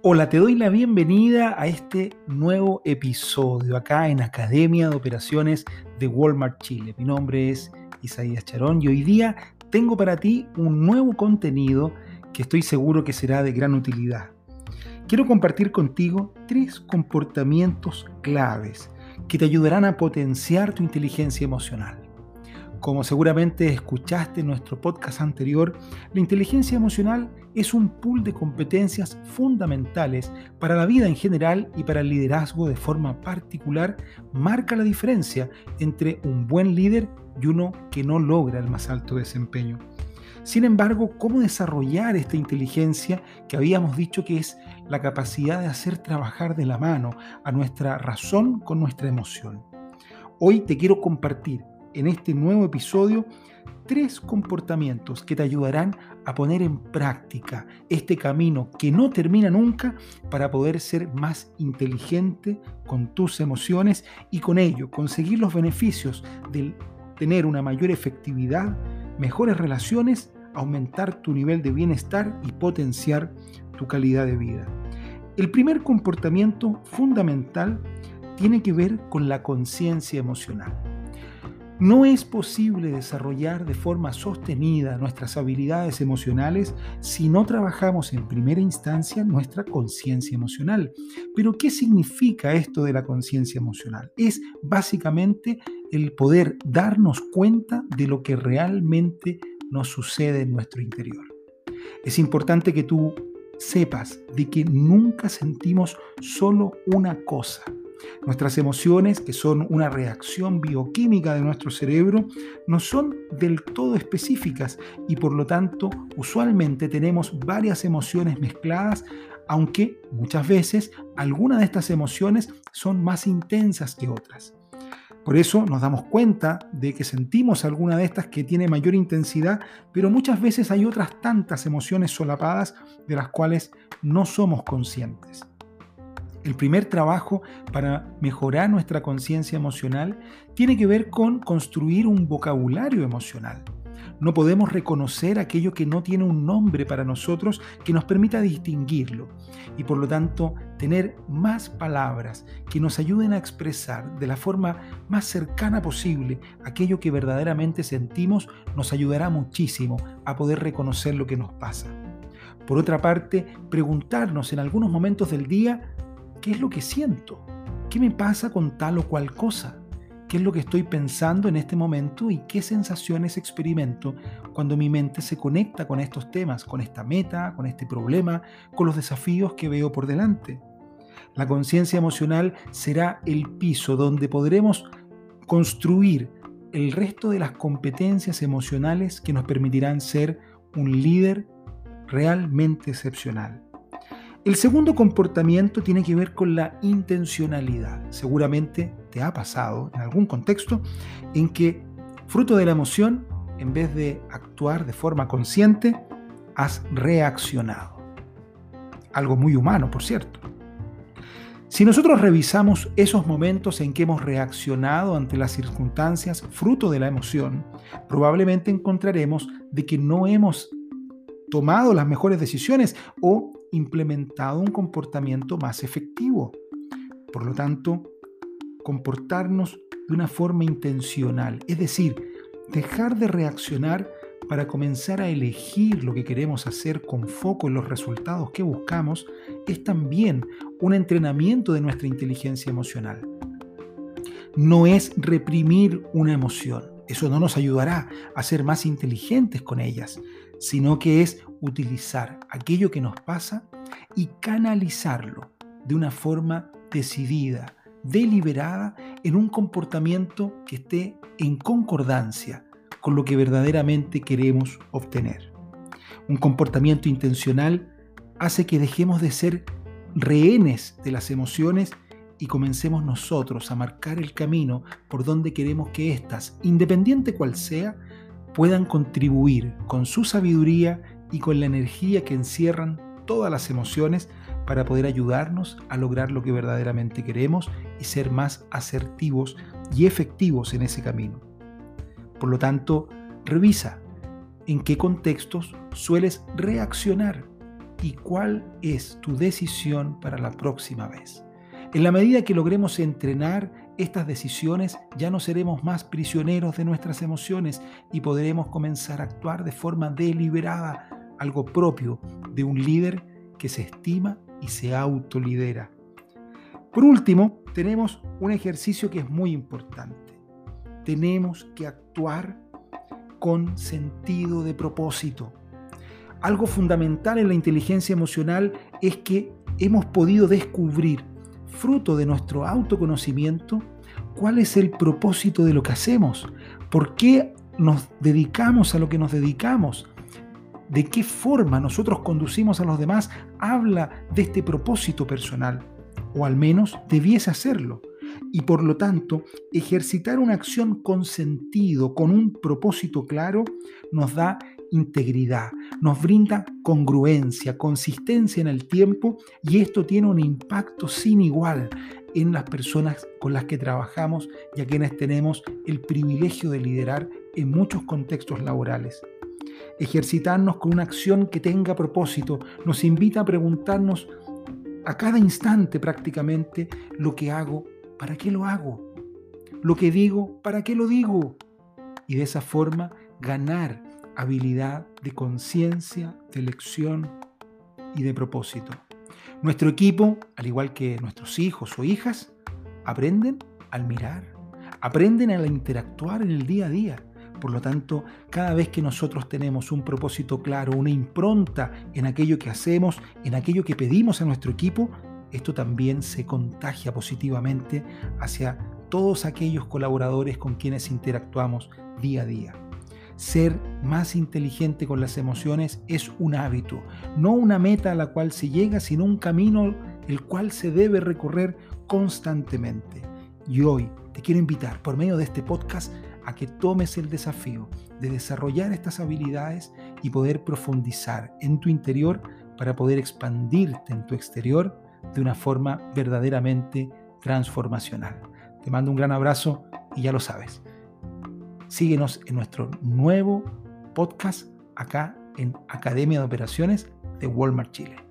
Hola, te doy la bienvenida a este nuevo episodio acá en Academia de Operaciones de Walmart Chile. Mi nombre es Isaías Charón y hoy día tengo para ti un nuevo contenido que estoy seguro que será de gran utilidad. Quiero compartir contigo tres comportamientos claves que te ayudarán a potenciar tu inteligencia emocional. Como seguramente escuchaste en nuestro podcast anterior, la inteligencia emocional es un pool de competencias fundamentales para la vida en general y para el liderazgo de forma particular, marca la diferencia entre un buen líder y uno que no logra el más alto desempeño. Sin embargo, ¿cómo desarrollar esta inteligencia que habíamos dicho que es la capacidad de hacer trabajar de la mano a nuestra razón con nuestra emoción? Hoy te quiero compartir en este nuevo episodio tres comportamientos que te ayudarán a poner en práctica este camino que no termina nunca para poder ser más inteligente con tus emociones y con ello conseguir los beneficios de tener una mayor efectividad, mejores relaciones, aumentar tu nivel de bienestar y potenciar tu calidad de vida. El primer comportamiento fundamental tiene que ver con la conciencia emocional. No es posible desarrollar de forma sostenida nuestras habilidades emocionales si no trabajamos en primera instancia nuestra conciencia emocional. Pero ¿qué significa esto de la conciencia emocional? Es básicamente el poder darnos cuenta de lo que realmente nos sucede en nuestro interior. Es importante que tú sepas de que nunca sentimos solo una cosa Nuestras emociones, que son una reacción bioquímica de nuestro cerebro, no son del todo específicas y por lo tanto usualmente tenemos varias emociones mezcladas, aunque muchas veces algunas de estas emociones son más intensas que otras. Por eso nos damos cuenta de que sentimos alguna de estas que tiene mayor intensidad, pero muchas veces hay otras tantas emociones solapadas de las cuales no somos conscientes. El primer trabajo para mejorar nuestra conciencia emocional tiene que ver con construir un vocabulario emocional. No podemos reconocer aquello que no tiene un nombre para nosotros que nos permita distinguirlo y por lo tanto tener más palabras que nos ayuden a expresar de la forma más cercana posible aquello que verdaderamente sentimos nos ayudará muchísimo a poder reconocer lo que nos pasa. Por otra parte, preguntarnos en algunos momentos del día ¿Qué es lo que siento? ¿Qué me pasa con tal o cual cosa? ¿Qué es lo que estoy pensando en este momento y qué sensaciones experimento cuando mi mente se conecta con estos temas, con esta meta, con este problema, con los desafíos que veo por delante? La conciencia emocional será el piso donde podremos construir el resto de las competencias emocionales que nos permitirán ser un líder realmente excepcional. El segundo comportamiento tiene que ver con la intencionalidad. Seguramente te ha pasado en algún contexto en que, fruto de la emoción, en vez de actuar de forma consciente, has reaccionado. Algo muy humano, por cierto. Si nosotros revisamos esos momentos en que hemos reaccionado ante las circunstancias fruto de la emoción, probablemente encontraremos de que no hemos tomado las mejores decisiones o implementado un comportamiento más efectivo. Por lo tanto, comportarnos de una forma intencional, es decir, dejar de reaccionar para comenzar a elegir lo que queremos hacer con foco en los resultados que buscamos, es también un entrenamiento de nuestra inteligencia emocional. No es reprimir una emoción, eso no nos ayudará a ser más inteligentes con ellas, sino que es utilizar aquello que nos pasa y canalizarlo de una forma decidida, deliberada, en un comportamiento que esté en concordancia con lo que verdaderamente queremos obtener. Un comportamiento intencional hace que dejemos de ser rehenes de las emociones y comencemos nosotros a marcar el camino por donde queremos que éstas, independiente cual sea, puedan contribuir con su sabiduría y con la energía que encierran todas las emociones para poder ayudarnos a lograr lo que verdaderamente queremos y ser más asertivos y efectivos en ese camino. Por lo tanto, revisa en qué contextos sueles reaccionar y cuál es tu decisión para la próxima vez. En la medida que logremos entrenar estas decisiones, ya no seremos más prisioneros de nuestras emociones y podremos comenzar a actuar de forma deliberada, algo propio de un líder que se estima y se autolidera. Por último, tenemos un ejercicio que es muy importante. Tenemos que actuar con sentido de propósito. Algo fundamental en la inteligencia emocional es que hemos podido descubrir fruto de nuestro autoconocimiento, cuál es el propósito de lo que hacemos, por qué nos dedicamos a lo que nos dedicamos, de qué forma nosotros conducimos a los demás, habla de este propósito personal, o al menos debiese hacerlo. Y por lo tanto, ejercitar una acción con sentido, con un propósito claro, nos da integridad, nos brinda congruencia, consistencia en el tiempo y esto tiene un impacto sin igual en las personas con las que trabajamos y a quienes tenemos el privilegio de liderar en muchos contextos laborales. Ejercitarnos con una acción que tenga propósito nos invita a preguntarnos a cada instante prácticamente lo que hago, ¿para qué lo hago? Lo que digo, ¿para qué lo digo? Y de esa forma ganar habilidad de conciencia, de elección y de propósito. Nuestro equipo, al igual que nuestros hijos o hijas, aprenden al mirar, aprenden al interactuar en el día a día. Por lo tanto, cada vez que nosotros tenemos un propósito claro, una impronta en aquello que hacemos, en aquello que pedimos a nuestro equipo, esto también se contagia positivamente hacia todos aquellos colaboradores con quienes interactuamos día a día. Ser más inteligente con las emociones es un hábito, no una meta a la cual se llega, sino un camino el cual se debe recorrer constantemente. Y hoy te quiero invitar por medio de este podcast a que tomes el desafío de desarrollar estas habilidades y poder profundizar en tu interior para poder expandirte en tu exterior de una forma verdaderamente transformacional. Te mando un gran abrazo y ya lo sabes. Síguenos en nuestro nuevo podcast acá en Academia de Operaciones de Walmart Chile.